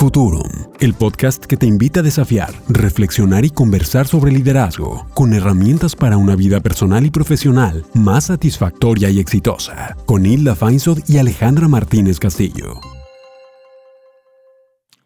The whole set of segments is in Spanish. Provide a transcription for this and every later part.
Futurum, el podcast que te invita a desafiar, reflexionar y conversar sobre liderazgo, con herramientas para una vida personal y profesional más satisfactoria y exitosa, con Hilda Feinsod y Alejandra Martínez Castillo.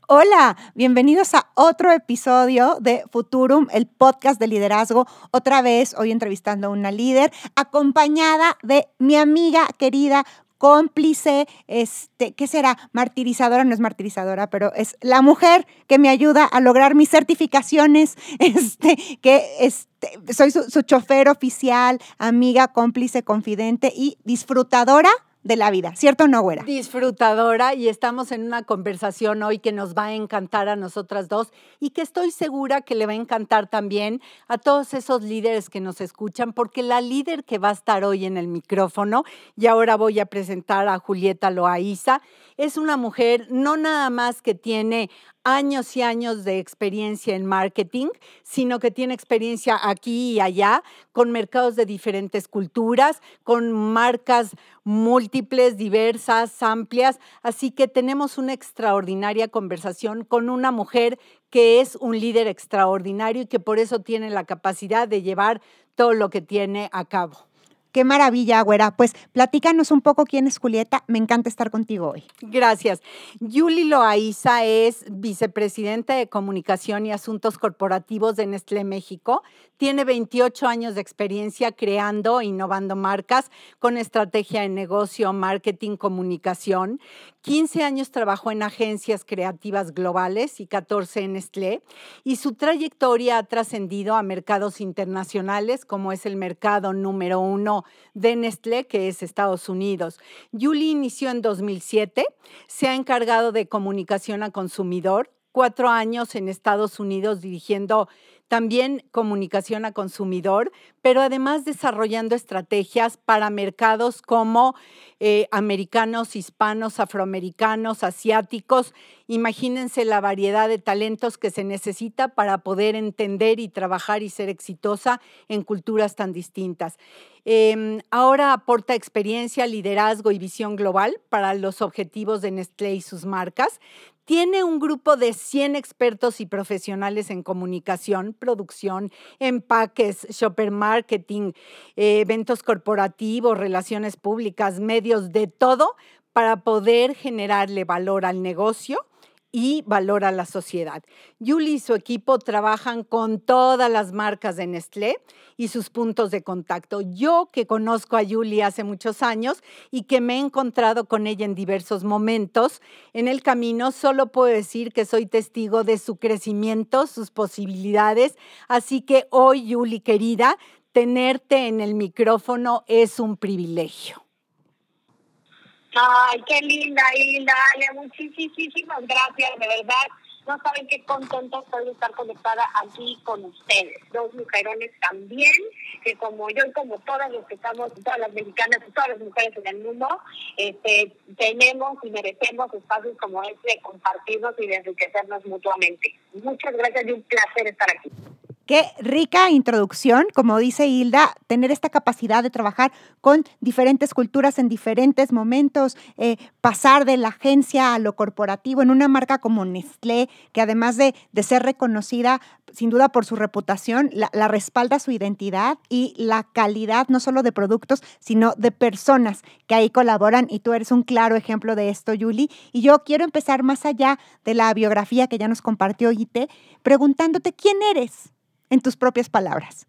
Hola, bienvenidos a otro episodio de Futurum, el podcast de liderazgo. Otra vez, hoy entrevistando a una líder, acompañada de mi amiga querida cómplice, este, ¿qué será? Martirizadora, no es martirizadora, pero es la mujer que me ayuda a lograr mis certificaciones, este, que este, soy su, su chofer oficial, amiga, cómplice, confidente y disfrutadora de la vida, ¿cierto o no? Disfrutadora y estamos en una conversación hoy que nos va a encantar a nosotras dos y que estoy segura que le va a encantar también a todos esos líderes que nos escuchan, porque la líder que va a estar hoy en el micrófono, y ahora voy a presentar a Julieta Loaiza, es una mujer no nada más que tiene años y años de experiencia en marketing, sino que tiene experiencia aquí y allá con mercados de diferentes culturas, con marcas múltiples, diversas, amplias. Así que tenemos una extraordinaria conversación con una mujer que es un líder extraordinario y que por eso tiene la capacidad de llevar todo lo que tiene a cabo. Qué maravilla, güera. Pues platícanos un poco quién es Julieta. Me encanta estar contigo hoy. Gracias. Yuli Loaiza es vicepresidenta de Comunicación y Asuntos Corporativos de Nestlé México. Tiene 28 años de experiencia creando e innovando marcas con estrategia de negocio, marketing, comunicación. 15 años trabajó en agencias creativas globales y 14 en Nestlé. Y su trayectoria ha trascendido a mercados internacionales como es el mercado número uno de Nestlé, que es Estados Unidos. Yuli inició en 2007, se ha encargado de comunicación a consumidor, cuatro años en Estados Unidos dirigiendo también comunicación a consumidor, pero además desarrollando estrategias para mercados como eh, americanos, hispanos, afroamericanos, asiáticos. Imagínense la variedad de talentos que se necesita para poder entender y trabajar y ser exitosa en culturas tan distintas. Em, ahora aporta experiencia, liderazgo y visión global para los objetivos de Nestlé y sus marcas. Tiene un grupo de 100 expertos y profesionales en comunicación, producción, empaques, shopper marketing, eh, eventos corporativos, relaciones públicas, medios, de todo para poder generarle valor al negocio y valora la sociedad. Yuli y su equipo trabajan con todas las marcas de Nestlé y sus puntos de contacto. Yo que conozco a Yuli hace muchos años y que me he encontrado con ella en diversos momentos en el camino, solo puedo decir que soy testigo de su crecimiento, sus posibilidades. Así que hoy, Yuli querida, tenerte en el micrófono es un privilegio. Ay, qué linda, Hilda. muchísimas gracias, de verdad. No saben qué contenta estoy de estar conectada aquí con ustedes. Dos mujerones también, que como yo y como todas las que estamos, todas las mexicanas y todas las mujeres en el mundo, este, tenemos y merecemos espacios como este de compartirnos y de enriquecernos mutuamente. Muchas gracias y un placer estar aquí. Qué rica introducción, como dice Hilda, tener esta capacidad de trabajar con diferentes culturas en diferentes momentos, eh, pasar de la agencia a lo corporativo en una marca como Nestlé, que además de, ser reconocida sin duda por su reputación, la, la, respalda su identidad y la calidad no solo de productos, sino de personas que ahí colaboran. Y tú eres un claro ejemplo de esto, Yuli. Y yo quiero empezar más allá de la biografía que ya nos compartió Ite, preguntándote quién eres en tus propias palabras.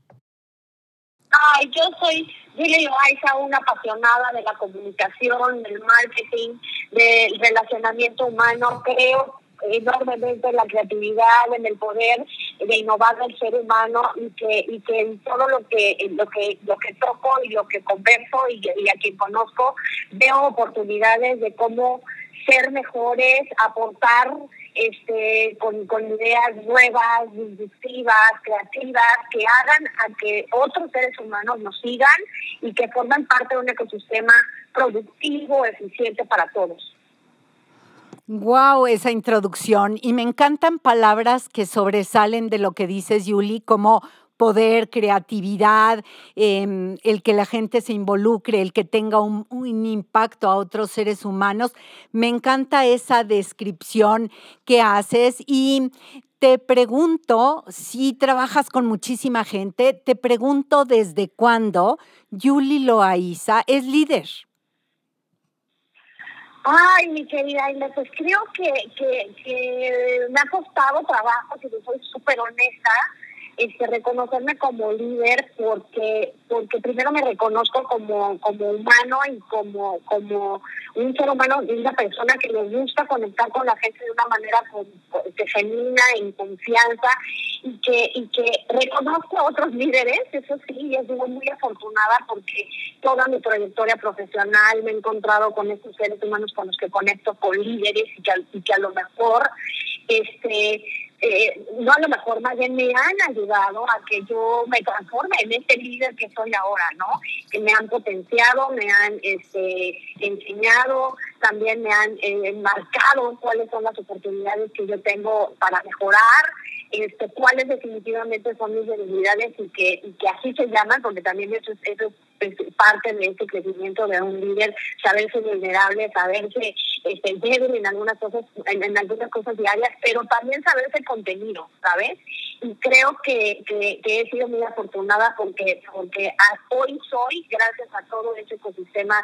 Ay, yo soy Julia Loaiza, una apasionada de la comunicación, del marketing, del relacionamiento humano. Creo enormemente en la creatividad, en el poder de innovar del ser humano y que y que en todo lo que lo que lo que toco y lo que converso y a quien conozco veo oportunidades de cómo ser mejores, aportar este, con, con ideas nuevas, disruptivas, creativas, que hagan a que otros seres humanos nos sigan y que forman parte de un ecosistema productivo, eficiente para todos. Wow, esa introducción. Y me encantan palabras que sobresalen de lo que dices, Yuli, como poder, creatividad, em, el que la gente se involucre, el que tenga un, impacto a otros seres humanos. Me encanta esa descripción que haces y te pregunto, si trabajas con muchísima gente, te pregunto desde cuándo Yuli Loaiza es líder. Ay, mi querida Inés, pues creo que, que, que me ha costado trabajo, si soy súper honesta, este, reconocerme como líder porque porque primero me reconozco como como humano y como como un ser humano y una persona que le gusta conectar con la gente de una manera con, genuina en confianza y que y que reconozco a otros líderes eso sí y es muy afortunada porque toda mi trayectoria profesional me he encontrado con estos seres humanos con los que conecto con líderes y que, y que a lo mejor este eh, no a lo mejor más bien me han ayudado a que yo me transforme en este líder que soy ahora, ¿no? Que me han potenciado, me han este, enseñado, también me han eh, marcado cuáles son las oportunidades que yo tengo para mejorar, este, cuáles definitivamente son mis debilidades y que, y que así se llaman, porque también eso, eso es parte de este crecimiento de un líder, saberse vulnerable, saberse este, débil en algunas cosas, en, algunas cosas diarias, pero también saberse contenido, ¿sabes? Y creo que, que, he sido muy afortunada porque, porque hoy soy, gracias a todo este ecosistema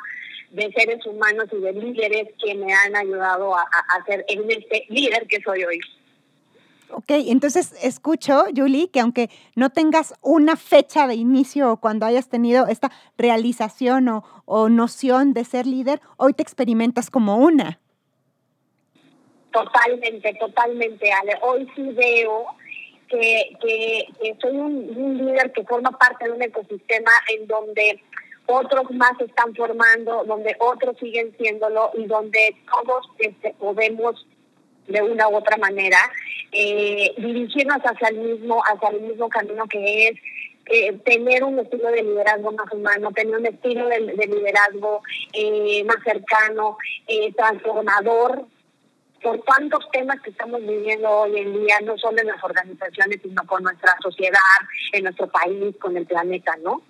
de seres humanos y de líderes que me han ayudado a, a, ser en este líder que soy hoy. Ok, entonces escucho, Julie, que aunque no tengas una fecha de inicio o cuando hayas tenido esta realización o, o noción de ser líder, hoy te experimentas como una. Totalmente, totalmente, Ale. Hoy sí veo que, que, soy un, líder que forma parte de un ecosistema en donde otros más están formando, donde otros siguen siéndolo y donde todos este, podemos de una u otra manera eh, dirigirnos hacia el mismo hacia el mismo camino que es eh, tener un estilo de liderazgo más humano, tener un estilo de, liderazgo eh, más cercano, eh, transformador, por tantos temas que estamos viviendo hoy en día, no solo en las organizaciones, sino con nuestra sociedad, en nuestro país, con el planeta, ¿no?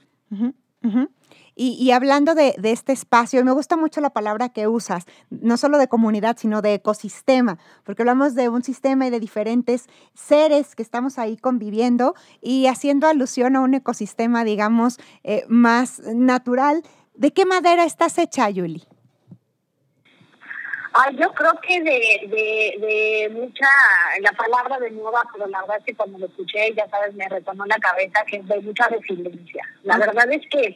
Y, hablando de, este espacio, me gusta mucho la palabra que usas, no solo de comunidad, sino de ecosistema, porque hablamos de un sistema y de diferentes seres que estamos ahí conviviendo y haciendo alusión a un ecosistema, digamos, eh, más natural. ¿De qué madera estás hecha, Yuli? Ay, yo creo que de, de, de mucha, la palabra de nueva, pero la verdad es que cuando lo escuché, ya sabes, me retornó la cabeza que es de mucha resiliencia. La verdad es que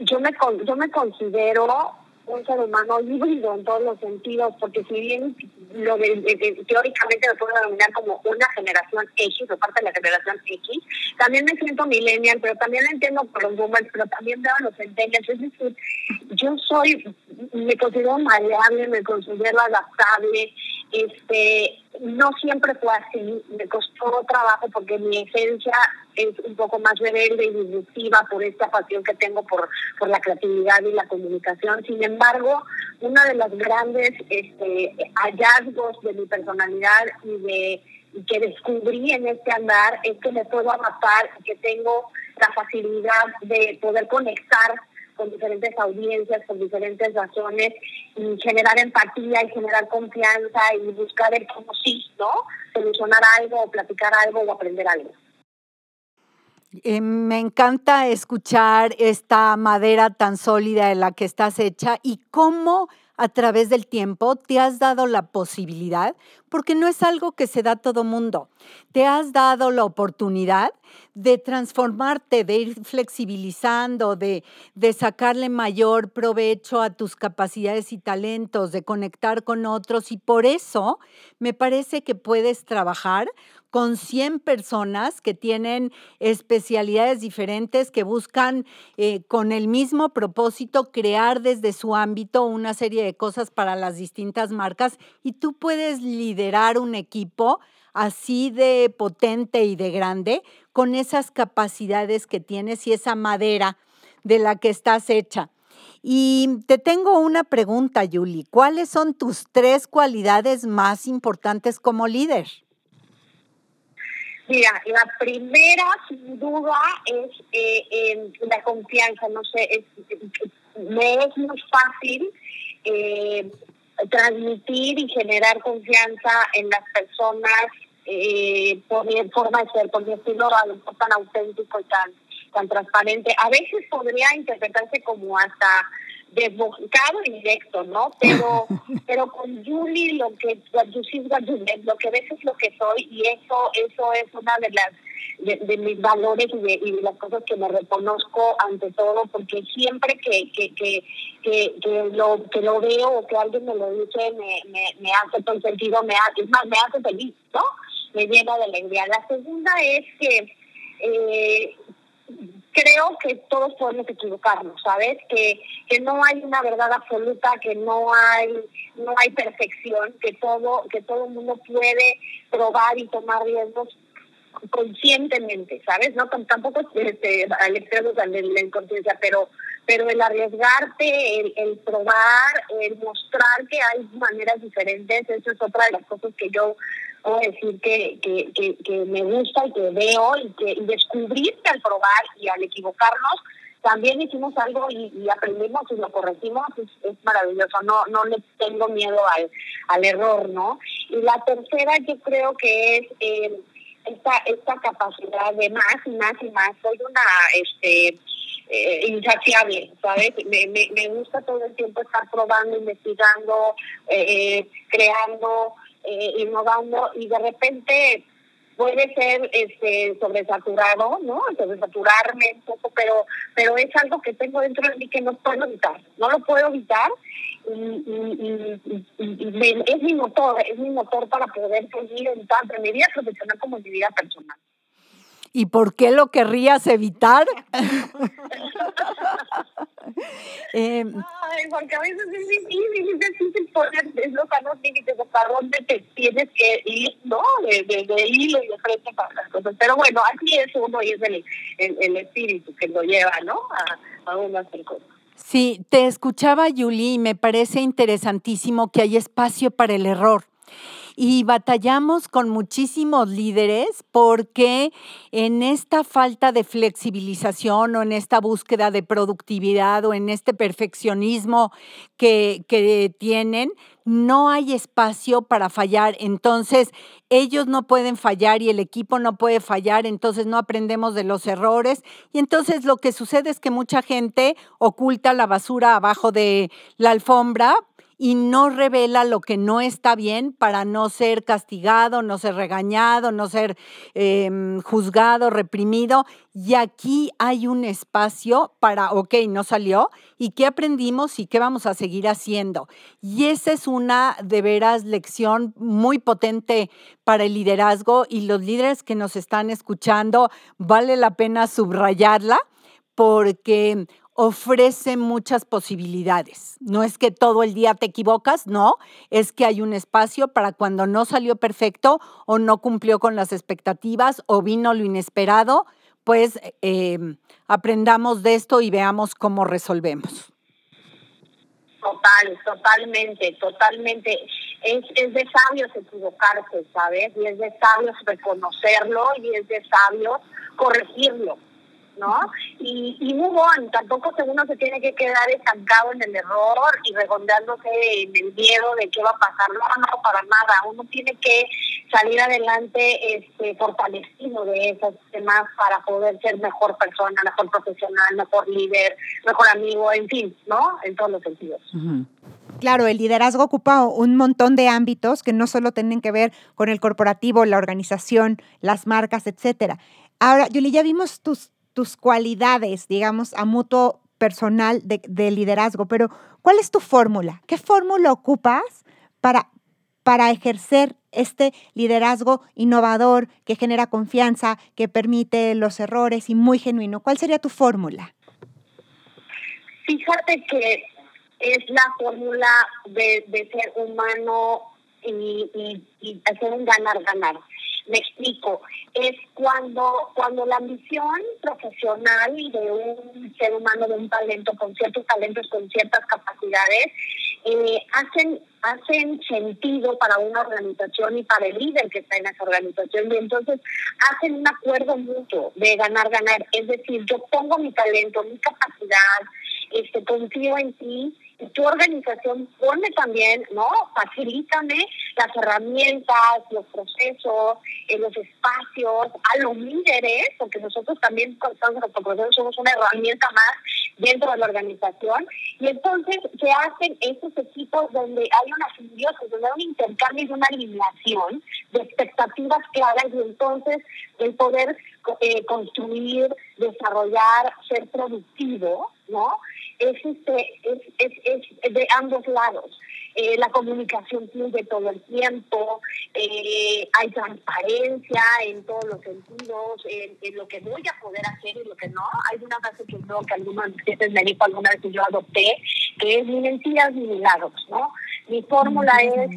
yo me, yo me considero un ser humano híbrido en todos los sentidos, porque si bien lo teóricamente lo puedo denominar como una generación X, o parte de la generación X, también me siento millennial, pero también entiendo por los boomers, pero también veo los centennials, es decir, yo soy, me considero maleable, me considero adaptable, este, no siempre fue así, me costó trabajo porque mi esencia es un poco más rebelde y disruptiva por esta pasión que tengo por, por la creatividad y la comunicación. Sin embargo, uno de los grandes este, hallazgos de mi personalidad y de que descubrí en este andar es que me puedo adaptar y que tengo la facilidad de poder conectar con diferentes audiencias, con diferentes razones, y generar empatía y generar confianza y buscar el cómo sí, ¿no? Solucionar algo, o platicar algo o aprender algo. Eh, me encanta escuchar esta madera tan sólida de la que estás hecha y cómo a través del tiempo te has dado la posibilidad, porque no es algo que se da a todo mundo, te has dado la oportunidad de transformarte, de ir flexibilizando, de, de sacarle mayor provecho a tus capacidades y talentos, de conectar con otros y por eso me parece que puedes trabajar con 100 personas que tienen especialidades diferentes, que buscan eh, con el mismo propósito crear desde su ámbito una serie de cosas para las distintas marcas y tú puedes liderar un equipo así de potente y de grande con esas capacidades que tienes y esa madera de la que estás hecha. Y te tengo una pregunta, Yuli. ¿Cuáles son tus tres cualidades más importantes como líder? Mira, la primera, sin duda, es eh, la confianza. No sé, es, me es muy fácil eh, transmitir y generar confianza en las personas eh, por mi forma de ser, por mi estilo tan auténtico y tan transparente. A veces podría interpretarse como hasta desbocado y directo, ¿no? Pero, pero con Julie lo que lo que ves es lo que soy y eso, eso es una de las de, mis valores y de, y de, las cosas que me reconozco ante todo, porque siempre que, que, que, que, lo, que lo veo o que alguien me lo dice, me, me, me hace todo sentido, me hace, es más, me hace feliz, ¿no? Me llena de alegría. La segunda es que eh, creo que todos podemos equivocarnos, ¿sabes? Que, que no hay una verdad absoluta, que no hay no hay perfección, que todo que todo mundo puede probar y tomar riesgos conscientemente, ¿sabes? No tampoco este, al extremo de la inconsciencia, pero pero el arriesgarte, el, el, probar, el mostrar que hay maneras diferentes, eso es otra de las cosas que yo puedo decir que, que, que, me gusta y que veo y que y descubrir que al probar y al equivocarnos también hicimos algo y, aprendimos y lo corregimos, es, maravilloso, no no le tengo miedo al, al error, ¿no? Y la tercera yo creo que es eh, esta, esta capacidad de más y más y más, soy una... este eh, insaciable, ¿sabes? Me, me, me, gusta todo el tiempo estar probando, investigando, eh, creando, eh, innovando y de repente puede ser este sobresaturado, ¿no? Sobresaturarme un poco, pero pero es algo que tengo dentro de mí que no puedo evitar, no lo puedo evitar y, es mi motor, es mi motor para poder seguir en tanto en mi vida profesional como en mi vida personal. ¿Y por qué lo querrías evitar? eh, Ay, porque a veces es difícil, es difícil poner los sanos límites hasta dónde te tienes que ir, ¿no? De, de, de hilo y de frente para las cosas. Pero bueno, así es uno y es el, el, espíritu que lo lleva, ¿no? A, a uno hacer cosas. Sí, te escuchaba, Yuli, y me parece interesantísimo que hay espacio para el error y batallamos con muchísimos líderes porque en esta falta de flexibilización o en esta búsqueda de productividad o en este perfeccionismo que, que tienen, no hay espacio para fallar. Entonces, ellos no pueden fallar y el equipo no puede fallar, entonces no aprendemos de los errores. Y entonces lo que sucede es que mucha gente oculta la basura abajo de la alfombra y no revela lo que no está bien para no ser castigado, no ser regañado, no ser em, juzgado, reprimido. Y aquí hay un espacio para, ok, no salió, ¿y qué aprendimos y qué vamos a seguir haciendo? Y esa es una de veras lección muy potente para el liderazgo y los líderes que nos están escuchando, vale la pena subrayarla porque ofrece muchas posibilidades. No es que todo el día te equivocas, no, es que hay un espacio para cuando no salió perfecto o no cumplió con las expectativas o vino lo inesperado, pues em, aprendamos de esto y veamos cómo resolvemos. Total, totalmente, totalmente. Es, es de sabios equivocarse, ¿sabes? Y es de sabios reconocerlo y es de sabios corregirlo ¿no? Y, y move tampoco uno se tiene que quedar estancado en el error y regondeándose en el miedo de qué va a pasar, no, no, para nada, uno tiene que salir adelante este, fortalecido de esos temas para poder ser mejor persona, mejor profesional, mejor líder, mejor amigo, en fin, ¿no? En todos los sentidos. Claro, el liderazgo ocupa un montón de ámbitos que no solo tienen que ver con el corporativo, la organización, las marcas, etcétera. Ahora, Yuli, ya vimos tus tus cualidades, digamos, a mutuo personal de, liderazgo, pero ¿cuál es tu fórmula? ¿Qué fórmula ocupas para, para ejercer este liderazgo innovador que genera confianza, que permite los errores y muy genuino? ¿Cuál sería tu fórmula? Fíjate que es la fórmula de, ser humano y, y, y hacer un ganar-ganar. Me explico, es cuando, cuando la ambición profesional de un ser humano, de un talento, con ciertos talentos, con ciertas capacidades, eh, hacen hacen sentido para una organización y para el líder que está en esa organización. Y entonces hacen un acuerdo mutuo de ganar ganar. Es decir yo pongo mi talento mi capacidad este confío en ti tu organización pone también, ¿no? Facilítame las herramientas, los procesos, eh, los espacios, a los líderes, porque nosotros también somos una herramienta más dentro de la organización. Y entonces se hacen estos equipos donde hay una simbiosis, donde hay un intercambio y una alineación de expectativas claras y entonces el poder eh, construir, desarrollar, ser productivo, ¿no? Es, este, es, es, es de ambos lados. Eh, la comunicación fluye todo el tiempo, eh, hay transparencia en todos los sentidos, en, lo que voy a poder hacer y lo que no. Hay una frase que creo que algunas veces me dijo alguna vez que yo adopté, que es ni mentiras ni milagros, ¿no? Mi fórmula es,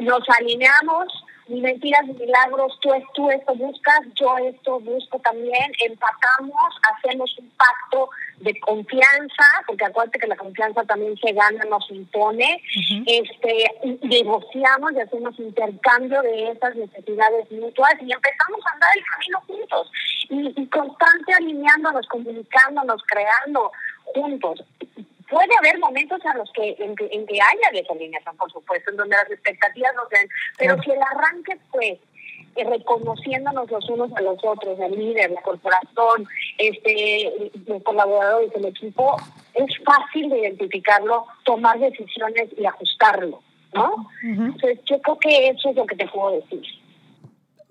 nos alineamos, mentiras ni milagros, tú, tú esto buscas, yo esto busco también, empatamos, hacemos un pacto de confianza, porque acuérdate que la confianza también se gana, nos impone, este, negociamos y hacemos intercambio de esas necesidades mutuas y empezamos a andar el camino juntos y, y constante alineándonos, comunicándonos, creando juntos puede haber momentos en los que en, que, haya desalineación, por supuesto, en donde las expectativas no sean, pero si el arranque fue eh, reconociéndonos los unos a los otros, el líder, la corporación, este, los colaboradores, el equipo, es fácil de identificarlo, tomar decisiones y ajustarlo, ¿no? Entonces, yo creo que eso es lo que te puedo decir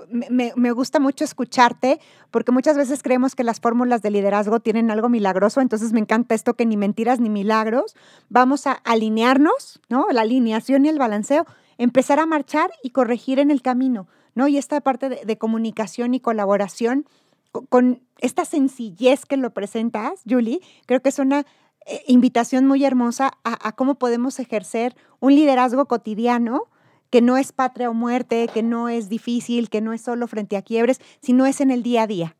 me, me, gusta mucho escucharte porque muchas veces creemos que las fórmulas de liderazgo tienen algo milagroso, entonces me encanta esto que ni mentiras ni milagros, vamos a alinearnos, ¿no? La alineación y el balanceo, empezar a marchar y corregir en el camino, ¿no? Y esta parte de, comunicación y colaboración con, esta sencillez que lo presentas, Julie, creo que es una eh, invitación muy hermosa a, a cómo podemos ejercer un liderazgo cotidiano que no es patria o muerte, que no es difícil, que no es solo frente a quiebres, sino es en el día a día.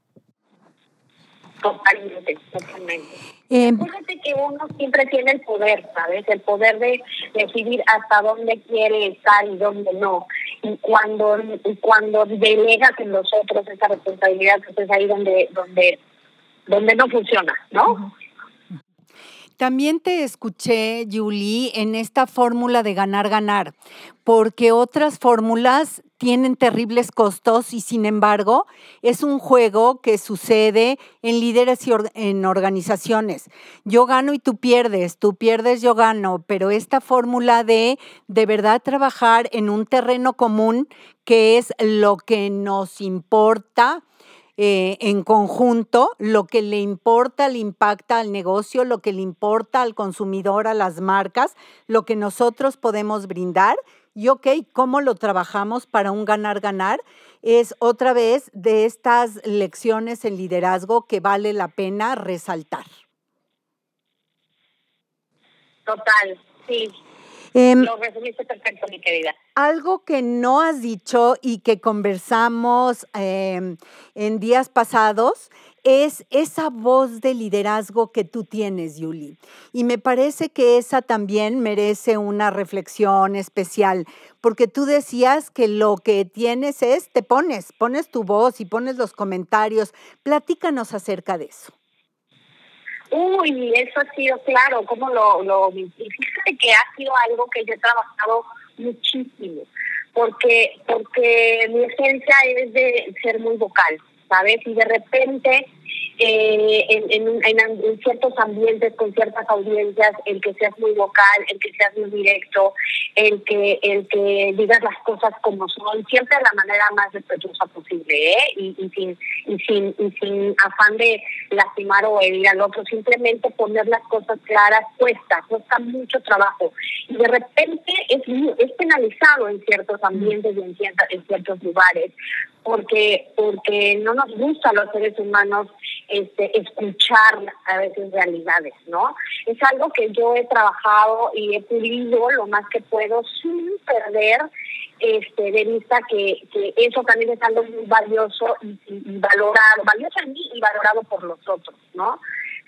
Totalmente, totalmente. Eh, Fíjate que uno siempre tiene el poder, ¿sabes? El poder de decidir hasta dónde quiere estar y dónde no. Y cuando, y cuando delegas en los otros esa responsabilidad, pues es ahí donde, donde, donde no funciona, ¿no? También te escuché, Julie, en esta fórmula de ganar-ganar, porque otras fórmulas tienen terribles costos y sin embargo es un juego que sucede en líderes y en organizaciones. Yo gano y tú pierdes, tú pierdes, yo gano, pero esta fórmula de de verdad trabajar en un terreno común que es lo que nos importa, eh, en conjunto, lo que le importa, le impacta al negocio, lo que le importa al consumidor, a las marcas, lo que nosotros podemos brindar. Y ok, ¿cómo lo trabajamos para un ganar-ganar? Es otra vez de estas lecciones en liderazgo que vale la pena resaltar. Total, sí, Em, Lo resumiste perfecto, mi querida. Algo que no has dicho y que conversamos em, en días pasados es esa voz de liderazgo que tú tienes, Yuli. Y me parece que esa también merece una reflexión especial, porque tú decías que lo que tienes es, te pones, pones tu voz y pones los comentarios. Platícanos acerca de eso. Uy, eso ha sido claro, como lo, lo fíjate que ha sido algo que yo he trabajado muchísimo, porque, porque mi esencia es de ser muy vocal, ¿sabes? Y de repente eh, en, en, ciertos ambientes con ciertas audiencias, el que seas muy vocal, el que seas muy directo, el que el que digas las cosas como son, siempre de la manera más respetuosa posible, ¿eh? Y, y, sin, y, sin, y sin afán de lastimar o herir al otro, simplemente poner las cosas claras cuesta, cuesta mucho trabajo. Y de repente es, es penalizado en ciertos ambientes y en, en ciertos lugares, porque, porque no nos gusta a los seres humanos este, escuchar a veces realidades, ¿no? Es algo que yo he trabajado y he pulido lo más que puedo sin perder este, de vista que, que eso también es algo muy valioso y, valorado, valioso en mí y valorado por los otros, ¿no?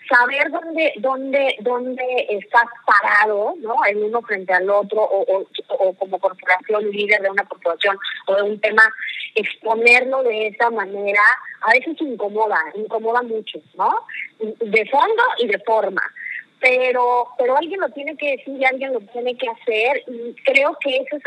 saber dónde, dónde, dónde estás parado, ¿no? El uno frente al otro, o, o, como corporación, líder de una corporación o de un tema, exponerlo de esa manera, a veces incomoda, incomoda mucho, ¿no? De fondo y de forma. Pero, pero alguien lo tiene que decir y alguien lo tiene que hacer, y creo que eso es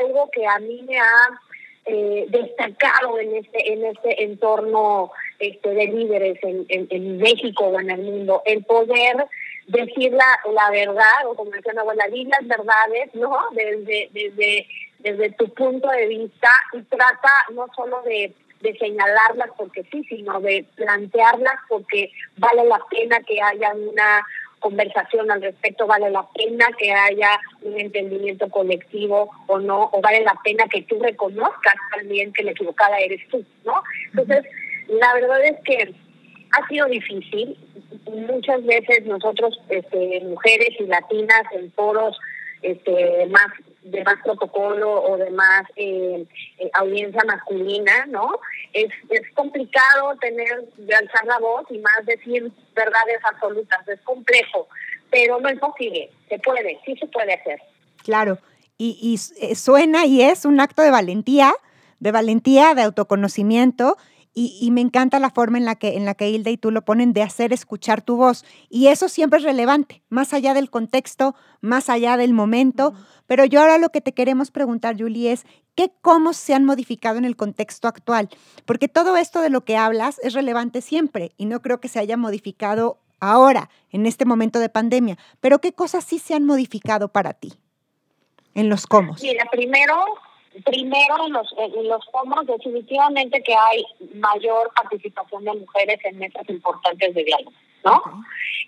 algo que a mí me ha eh, destacado en este, en este entorno este, de líderes en, en, México o en el mundo, el poder decir la, la verdad, o como decía mi abuela, las verdades, ¿no? Desde, desde, desde tu punto de vista y trata no solo de, de señalarlas porque sí, sino de plantearlas porque vale la pena que haya una conversación al respecto, vale la pena que haya un entendimiento colectivo o no, o vale la pena que tú reconozcas también que la equivocada eres tú, ¿no? Entonces, la verdad es que ha sido difícil. Muchas veces nosotros, este, mujeres y latinas en foros este, más de más protocolo o de más eh, eh, audiencia masculina, ¿no? Es, es complicado tener, de alzar la voz y más decir verdades absolutas, es complejo, pero no es posible, se puede, sí se puede hacer. Claro, y, y eh, suena y es un acto de valentía, de valentía, de autoconocimiento y, me encanta la forma en la, que, en la que Hilda y tú lo ponen de hacer escuchar tu voz. Y eso siempre es relevante, más allá del contexto, más allá del momento. Pero yo ahora lo que te queremos preguntar, Julie, es ¿qué cómo se han modificado en el contexto actual? Porque todo esto de lo que hablas es relevante siempre y no creo que se haya modificado ahora, en este momento de pandemia. Pero ¿qué cosas sí se han modificado para ti en los cómo? Mira, primero Primero, los, los fondos, definitivamente que hay mayor participación de mujeres en mesas importantes de diálogo, ¿no?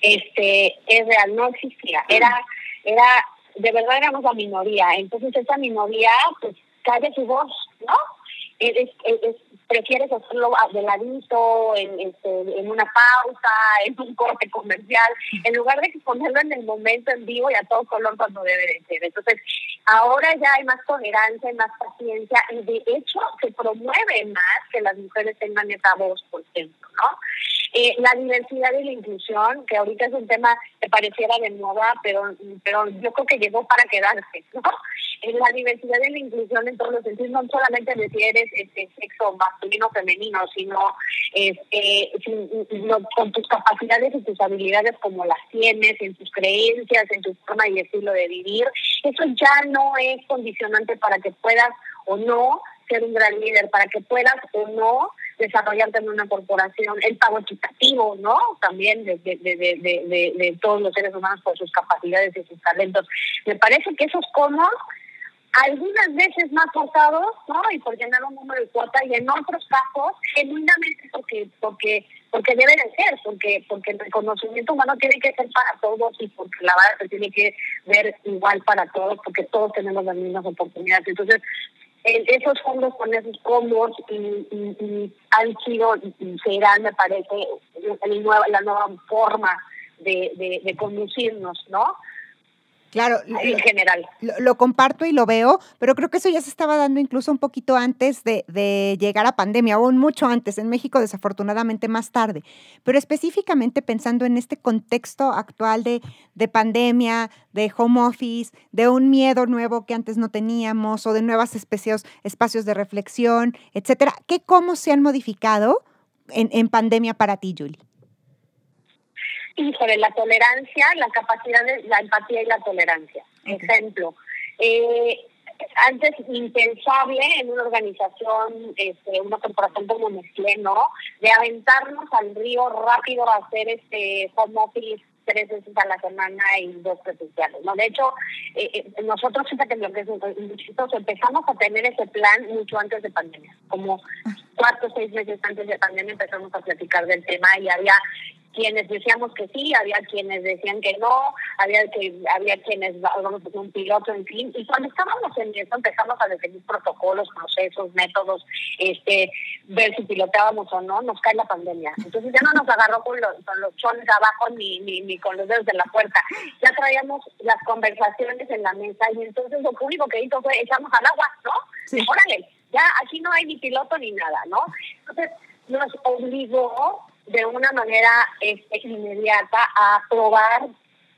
Este, es real, no existía. Era, era, de verdad éramos la minoría. Entonces esa minoría, pues, calle su voz, ¿no? Es, es, prefieres hacerlo de ladito, en, este, en una pausa, en un corte comercial, en lugar de ponerlo en el momento en vivo y a todo color cuando debe de ser. Entonces, ahora ya hay más tolerancia, hay más paciencia y de hecho se promueve más que las mujeres tengan esa voz, por ejemplo, ¿no? Eh, la diversidad y la inclusión, que ahorita es un tema que pareciera de moda, pero, pero yo creo que llegó para quedarse, ¿no? En la diversidad y la inclusión en todos los sentidos, no solamente de si eres este, sexo masculino o femenino, sino este, con tus capacidades y tus habilidades como las tienes, en tus creencias, en tu forma y estilo de vivir. Eso ya no es condicionante para que puedas o no ser un gran líder, para que puedas o no desarrollarte en una corporación, el pago equitativo, ¿no? También de, de, de, de, todos los seres humanos por sus capacidades y sus talentos. Me parece que esos conos algunas veces más forzados, ¿no? Y por llenar un número de cuota, y en otros casos, genuinamente porque, porque, porque debe de ser, porque, porque el reconocimiento humano tiene que ser para todos y porque la verdad se tiene que ver igual para todos, porque todos tenemos las mismas oportunidades. Entonces, esos fondos con esos combos y, han sido y serán, me parece, la nueva forma de, de, de conducirnos, ¿no? Claro, en general. Lo, comparto y lo veo, pero creo que eso ya se estaba dando incluso un poquito antes de, de, llegar a pandemia, aún mucho antes, en México desafortunadamente más tarde. Pero específicamente pensando en este contexto actual de, de pandemia, de home office, de un miedo nuevo que antes no teníamos o de nuevas especies, espacios de reflexión, etcétera, ¿qué cómo se han modificado en, en pandemia para ti, Julie? Sobre la tolerancia, la capacidad de la empatía y la tolerancia. Ejemplo, eh, antes impensable en una organización, este, una corporación como Nestlé, ¿no? De aventarnos al río rápido a hacer este home office tres veces a la semana y dos presenciales, ¿no? De hecho, eh, eh nosotros, fíjate lo que es empezamos a tener ese plan mucho antes de pandemia, como cuatro o seis meses antes de pandemia empezamos a platicar del tema y había quienes decíamos que sí, había quienes decían que no, había que había quienes vamos a un piloto, en fin, y cuando estábamos en eso empezamos a definir protocolos, procesos, métodos, este, ver si pilotábamos o no, nos cae la pandemia. Entonces ya no nos agarró con los, con los chones abajo ni, ni, ni con los dedos de la puerta. Ya traíamos las conversaciones en la mesa y entonces lo único que hizo fue echamos al agua, ¿no? Sí. Órale, ya aquí no hay ni piloto ni nada, ¿no? Entonces nos obligó de una manera este, inmediata a probar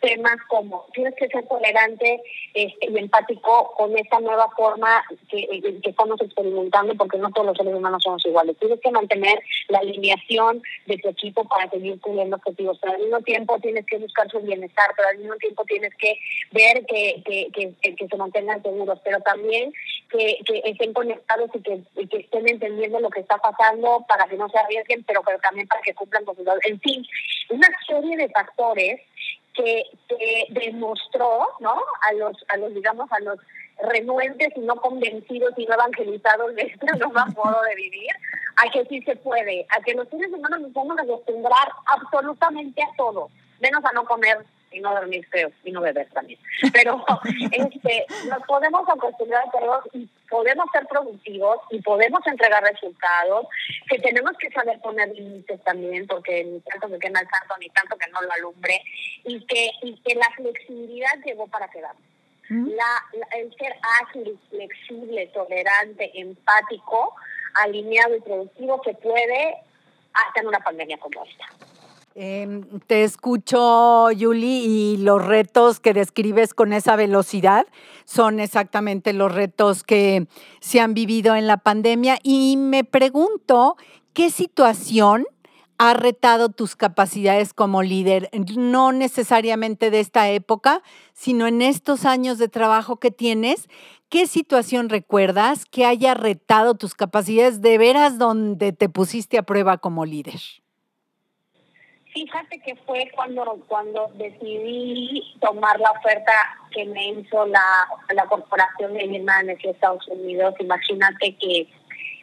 temas como tienes que ser tolerante este, y empático con esta nueva forma que, eh, que, estamos experimentando, porque no todos los seres humanos somos iguales. Tienes que mantener la alineación de tu equipo para seguir cumpliendo objetivos, pero al mismo tiempo tienes que buscar su bienestar, pero al mismo tiempo tienes que ver que, que, que, se mantengan seguros, pero también que, que estén conectados y que, que estén entendiendo lo que está pasando para que no se arriesguen, pero, pero también para que cumplan con sus... En fin, una serie de factores que, demostró, ¿no? A los, a los, digamos, a los renuentes y no convencidos y no evangelizados de este nuevo modo de vivir, a que sí se puede, a que los seres humanos nos vamos a acostumbrar absolutamente a todo, menos a no comer y no dormir feo y no beber también. Pero este, nos podemos acostumbrar a todos y podemos ser productivos y podemos entregar resultados, que tenemos que saber poner límites también, porque ni tanto que quema el santo, ni tanto que no lo alumbre, y que, y que la flexibilidad llegó para quedar. La, el ser ágil, flexible, tolerante, empático, alineado y productivo que puede hasta en una pandemia como esta. Em, te escucho, Yuli, y los retos que describes con esa velocidad son exactamente los retos que se han vivido en la pandemia. Y me pregunto, ¿qué situación ha retado tus capacidades como líder? No necesariamente de esta época, sino en estos años de trabajo que tienes. ¿Qué situación recuerdas que haya retado tus capacidades de veras donde te pusiste a prueba como líder? Fíjate que fue cuando cuando decidí tomar la oferta que me hizo la, la corporación de mi en Estados Unidos. Imagínate que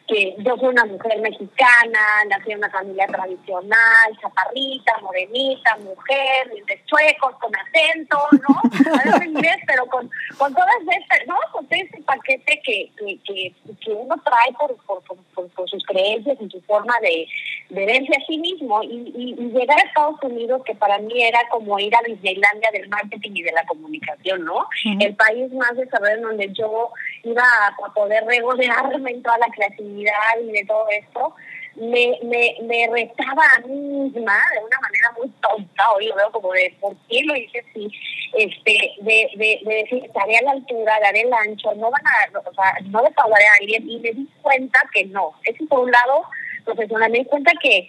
que yo soy una mujer mexicana, nací en una familia tradicional, chaparrita, morenita, mujer, de chuecos, con acento, ¿no? Hablo inglés, pero con, con todas estas, ¿no? Con todo ese paquete que, que, que, que uno trae por, por, por, por, sus creencias y su forma de, de verse a sí mismo. Y, y, llegar a Estados Unidos, que para mí era como ir a Disneylandia del marketing y de la comunicación, ¿no? El país más desarrollado en donde yo iba a poder regodearme en toda la creatividad y de todo esto, me, me, me retaba a mí misma de una manera muy tonta, hoy lo veo como de por qué lo hice así, este, de, de, de decir, estaré a la altura, daré el ancho, no van a, o sea, no defraudaré a alguien, y me di cuenta que no. Eso por un lado, profesional, me di cuenta que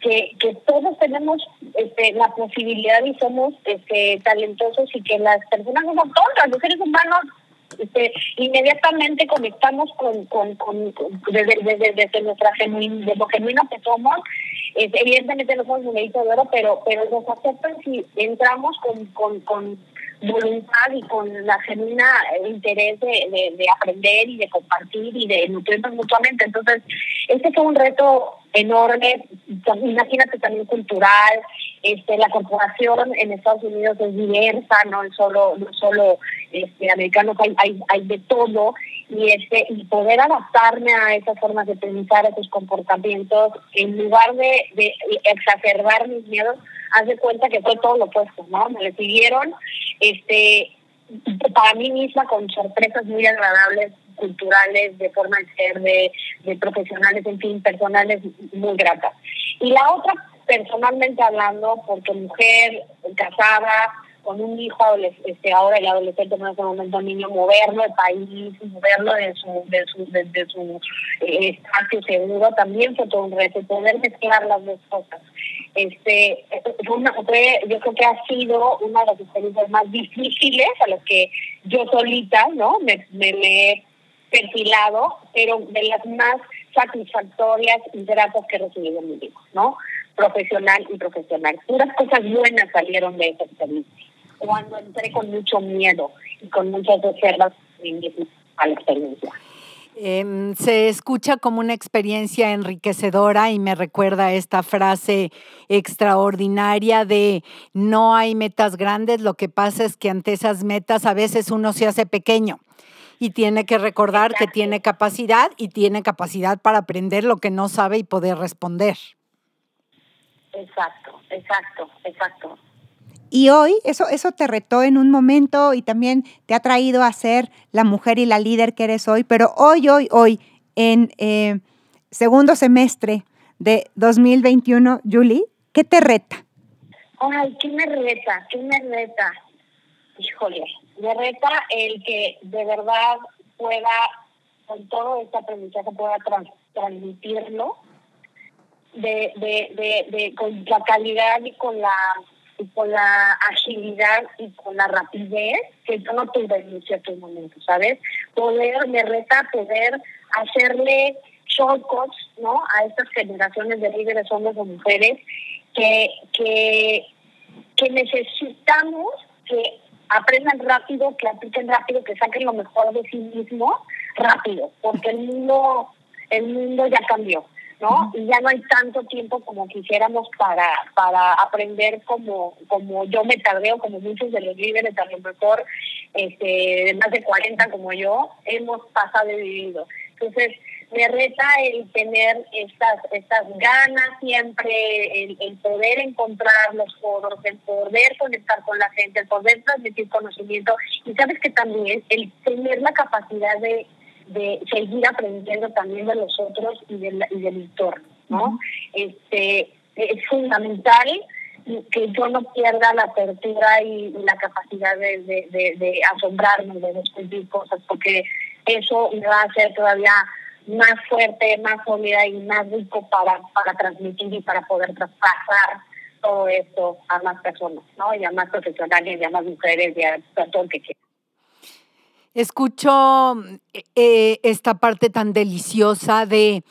que, que todos tenemos este, la posibilidad y somos este, talentosos y que las personas no son tontas, los seres humanos este, inmediatamente conectamos con, con, con, desde, desde, desde, nuestra genuina, de lo genuino que somos. evidentemente no somos un de oro, pero, pero nos aceptan si entramos con, con, con voluntad y con la genuina interés de, de, aprender y de compartir y de nutrirnos mutuamente. Entonces, este fue un reto enorme, imagínate también cultural, este, la corporación en Estados Unidos es diversa, no es solo, no solo este, americanos, hay, hay, hay de todo, y este, y poder adaptarme a esas formas de pensar, a esos comportamientos, en lugar de, de exacerbar mis miedos, haz de cuenta que fue todo lo opuesto, ¿no? Me recibieron, este, para mí misma con sorpresas muy agradables culturales, de forma de ser, de, de profesionales, en fin, personales muy gratas. Y la otra, personalmente hablando, porque mujer, casada, con un hijo este, ahora el adolescente en ese momento niño moverlo del país moverlo de su de su de, su eh, espacio seguro también fue todo un reto poder mezclar las dos cosas. Este fue, yo creo que ha sido una de las experiencias más difíciles a las que yo solita no me, me, he perfilado pero de las más satisfactorias y gratas que he recibido en mi vida no profesional y profesional puras cosas buenas salieron de esa experiencia cuando entré con mucho miedo y con muchas reservas a la experiencia. Em, se escucha como una experiencia enriquecedora y me recuerda esta frase extraordinaria de no hay metas grandes, lo que pasa es que ante esas metas a veces uno se hace pequeño y tiene que recordar que tiene capacidad y tiene capacidad para aprender lo que no sabe y poder responder. Exacto, exacto, exacto. Y hoy eso, eso te retó en un momento y también te ha traído a ser la mujer y la líder que eres hoy, pero hoy, hoy, hoy, en eh, segundo semestre de 2021, Julie, ¿qué te reta? Ay, ¿qué me reta? ¿Qué me reta? Híjole, me reta el que de verdad pueda, con todo este aprendizaje, pueda transmitirlo de, de, de, de, con la calidad y con la con la agilidad y con la rapidez que yo no tuve en ciertos momentos, ¿sabes? Poder, me reta poder hacerle shortcuts, ¿no? A estas generaciones de líderes, hombres o mujeres, que, que, que necesitamos que aprendan rápido, que apliquen rápido, que saquen lo mejor de sí mismos rápido, porque el mundo, el mundo ya cambió. ¿No? Y ya no hay tanto tiempo como quisiéramos para, para aprender como, como yo me tardé o como muchos de los líderes, a lo mejor este, de más de 40 como yo, hemos pasado y vivido. Entonces, me reta el tener estas, estas ganas siempre, el, el poder encontrar los foros, el poder conectar con la gente, el poder transmitir conocimiento y sabes que también el tener la capacidad de de seguir aprendiendo también de los otros y del, y del entorno, ¿no? Este, es fundamental que yo no pierda la apertura y, la capacidad de, de, de, asombrarme, de descubrir cosas, porque eso me va a hacer todavía más fuerte, más sólida y más rico para, para transmitir y para poder traspasar todo esto a más personas, ¿no? Y a más profesionales, y a más mujeres, y a todo el que quiera escucho eh, esta parte tan deliciosa de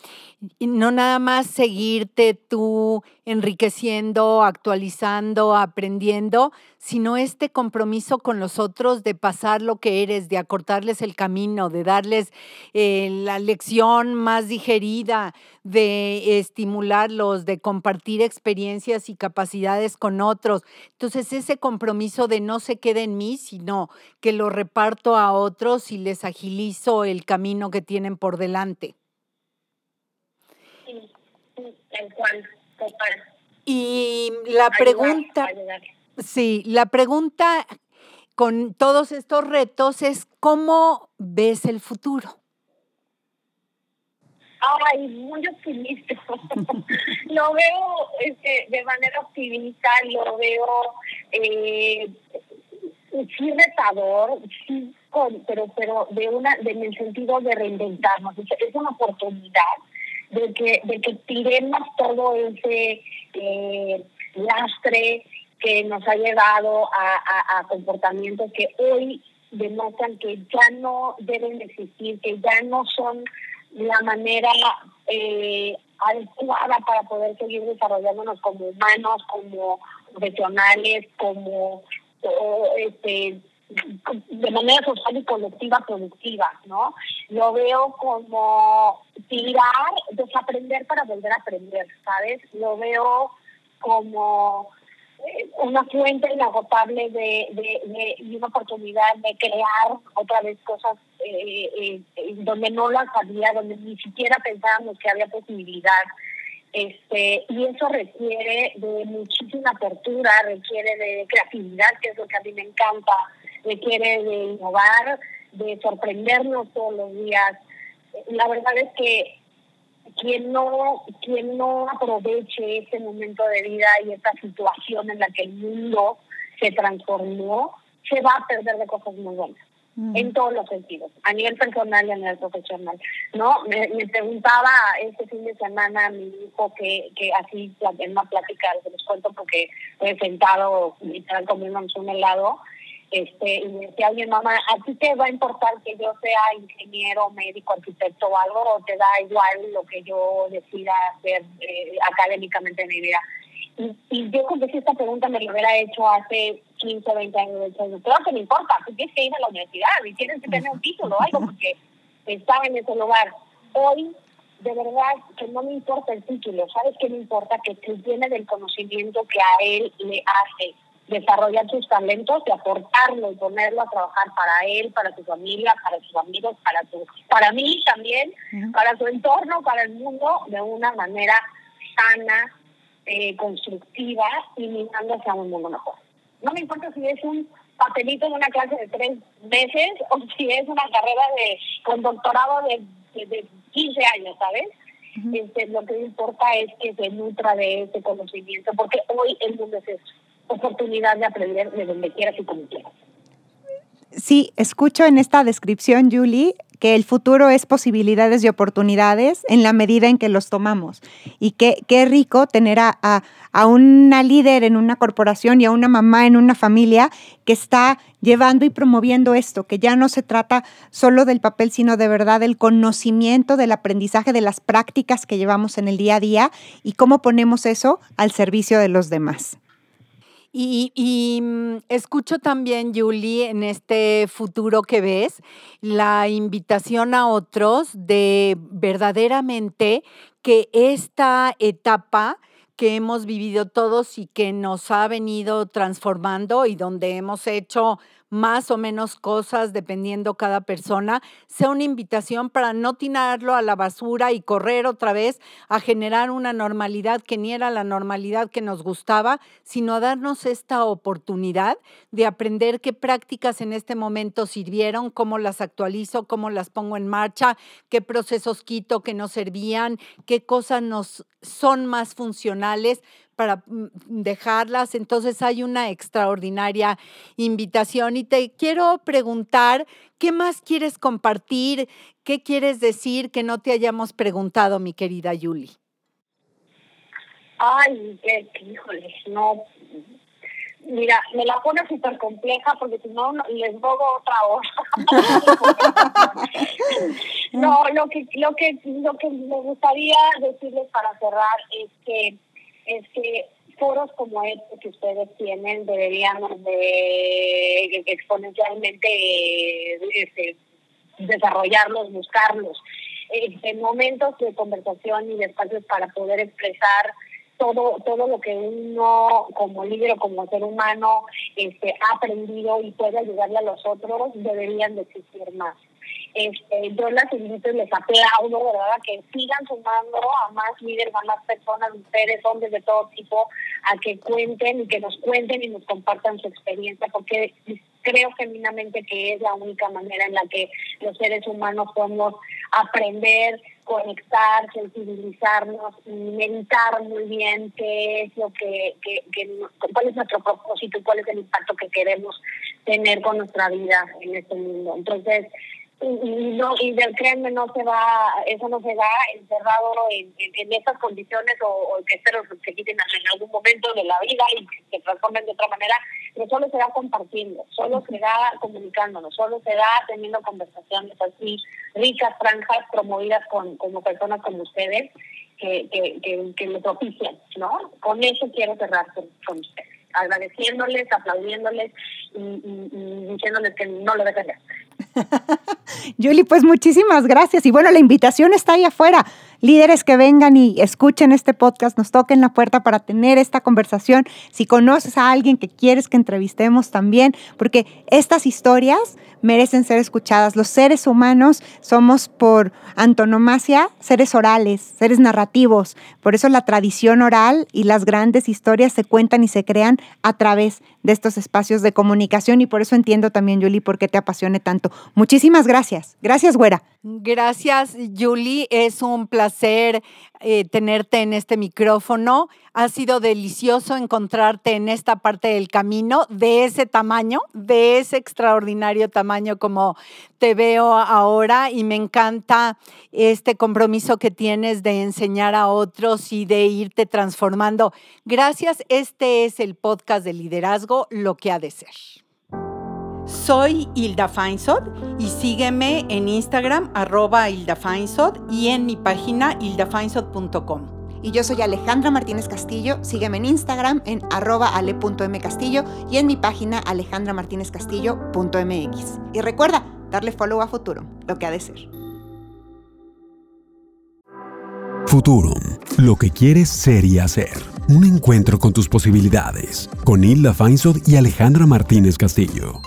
no nada más seguirte tú enriqueciendo, actualizando, aprendiendo, sino este compromiso con los otros de pasar lo que eres, de acortarles el camino, de darles eh, la lección más digerida, de estimularlos, de compartir experiencias y capacidades con otros. Entonces ese compromiso de no se quede en mí, sino que lo reparto a otros y les agilizo el camino que tienen por delante. Y la pregunta, sí, la pregunta con todos estos retos es cómo ves el futuro. Ay, muy optimista. lo veo este, de manera optimista, lo veo eh, sí retador, sí, pero pero de una, de, en el sentido de reinventarnos. Es una oportunidad de que, de que tiremos todo ese eh, lastre que nos ha llevado a, a, comportamientos que hoy demuestran que ya no deben existir, que ya no son la manera eh, adecuada para poder seguir desarrollándonos como humanos, como profesionales, como este, de manera social y colectiva productiva, ¿no? Lo veo como tirar, desaprender para volver a aprender, ¿sabes? Lo veo como eh, una fuente inagotable de, de, de, una oportunidad de crear otra vez cosas eh, eh, donde no las había, donde ni siquiera pensábamos que había posibilidad. Este, y eso requiere de muchísima apertura, requiere de creatividad, que es lo que a mí me encanta, requiere de innovar, de sorprendernos todos los días. La verdad es que quien no, quien no aproveche este momento de vida y esta situación en la que el mundo se transformó, se va a perder de cosas muy buenas. Mm. En todos los sentidos, a nivel personal y a nivel profesional. ¿no? Me, preguntaba este fin de semana mi hijo que, que así en una plática, se los cuento porque he sentado literal comiendo un helado, este, y me decía, oye mamá, ¿a ti te va a importar que yo sea ingeniero, médico, arquitecto o algo? ¿O te da igual lo que yo decida hacer eh, académicamente en mi vida? Y, y yo si esta pregunta me lo hubiera hecho hace 15 o 20 años. Claro que me importa, tú tienes que ir a la universidad y tienes que tener un título o algo porque estaba en ese lugar. Hoy, de verdad, que no me importa el título, ¿sabes qué me importa? Que tú tienes del conocimiento que a él le hace desarrollar sus talentos y aportarlo y ponerlo a trabajar para él, para su familia, para sus amigos, para su, para mí también, para su entorno, para el mundo, de una manera sana, eh, constructiva y mirando hacia un mundo mejor. No me importa si es un papelito en una clase de tres meses o si es una carrera de con doctorado de, de, 15 años, ¿sabes? este, lo que importa es que se nutra de ese conocimiento, porque hoy el mundo es oportunidad de aprender de donde quieras y como quieras. Sí, escucho en esta descripción, Julie, que el futuro es posibilidades y oportunidades en la medida en que los tomamos. Y qué, qué rico tener a, a, a, una líder en una corporación y a una mamá en una familia que está llevando y promoviendo esto, que ya no se trata solo del papel, sino de verdad del conocimiento, del aprendizaje, de las prácticas que llevamos en el día a día y cómo ponemos eso al servicio de los demás. Y, y, mm, escucho también, Julie, en este futuro que ves, la invitación a otros de verdaderamente que esta etapa que hemos vivido todos y que nos ha venido transformando y donde hemos hecho más o menos cosas dependiendo cada persona, sea una invitación para no tirarlo a la basura y correr otra vez a generar una normalidad que ni era la normalidad que nos gustaba, sino darnos esta oportunidad de aprender qué prácticas en este momento sirvieron, cómo las actualizo, cómo las pongo en marcha, qué procesos quito que no servían, qué cosas nos son más funcionales para mm, dejarlas. Entonces hay una extraordinaria invitación y te quiero preguntar, ¿qué más quieres compartir? ¿Qué quieres decir que no te hayamos preguntado, mi querida Yuli? Ay, qué, híjole, no. Mira, me la pone súper compleja porque si no, les robo otra hora. no, lo que, lo que, lo que me gustaría decirles para cerrar es que es que foros como este que ustedes tienen deberían de exponencialmente este, desarrollarlos, buscarlos. En momentos de conversación y de espacios para poder expresar todo todo lo que uno como líder o como ser humano este, ha aprendido y puede ayudarle a los otros, deberían de existir más. Este, yo las invito les aplaudo, ¿verdad? Que sigan sumando a más líderes, a más personas, mujeres, hombres de todo tipo, a que cuenten y que nos cuenten y nos compartan su experiencia, porque creo genuinamente que es la única manera en la que los seres humanos podemos aprender, conectar, sensibilizarnos y meditar muy bien qué es lo que, que, que, cuál es nuestro propósito y cuál es el impacto que queremos tener con nuestra vida en este mundo. Entonces, no y del créanme no se va eso no se da encerrado en, en, estas condiciones o, que espero que quiten en algún momento de la vida y se transformen de otra manera pero solo se da compartiendo solo se da comunicándonos solo se da teniendo conversaciones así ricas franjas promovidas con como personas como ustedes que que, que, que lo propician no con eso quiero cerrar con, ustedes agradeciéndoles aplaudiéndoles y, y, diciéndoles que no lo dejen de hacer Julie, pues muchísimas gracias. Y bueno, la invitación está ahí afuera. Líderes que vengan y escuchen este podcast, nos toquen la puerta para tener esta conversación. Si conoces a alguien que quieres que entrevistemos también, porque estas historias merecen ser escuchadas. Los seres humanos somos por antonomasia seres orales, seres narrativos. Por eso la tradición oral y las grandes historias se cuentan y se crean a través de estos espacios de comunicación y por eso entiendo también, Julie, por qué te apasione tanto. Muchísimas gracias. Gracias, güera. Gracias, Julie. Es un placer eh, tenerte en este micrófono. Ha sido delicioso encontrarte en esta parte del camino de ese tamaño, de ese extraordinario tamaño como te veo ahora y me encanta este compromiso que tienes de enseñar a otros y de irte transformando. Gracias. Este es el podcast de liderazgo, lo que ha de ser. Soy Hilda Feinsod y sígueme en Instagram arroba Hilda Feinsod y en mi página hildafeinsod.com. Y yo soy Alejandra Martínez Castillo. Sígueme en Instagram en arroba ale.mcastillo y en mi página alejandramartinezcastillo.mx. Y recuerda, darle follow a Futuro, lo que ha de ser. Futuro, lo que quieres ser y hacer. Un encuentro con tus posibilidades. Con Hilda Feinsod y Alejandra Martínez Castillo.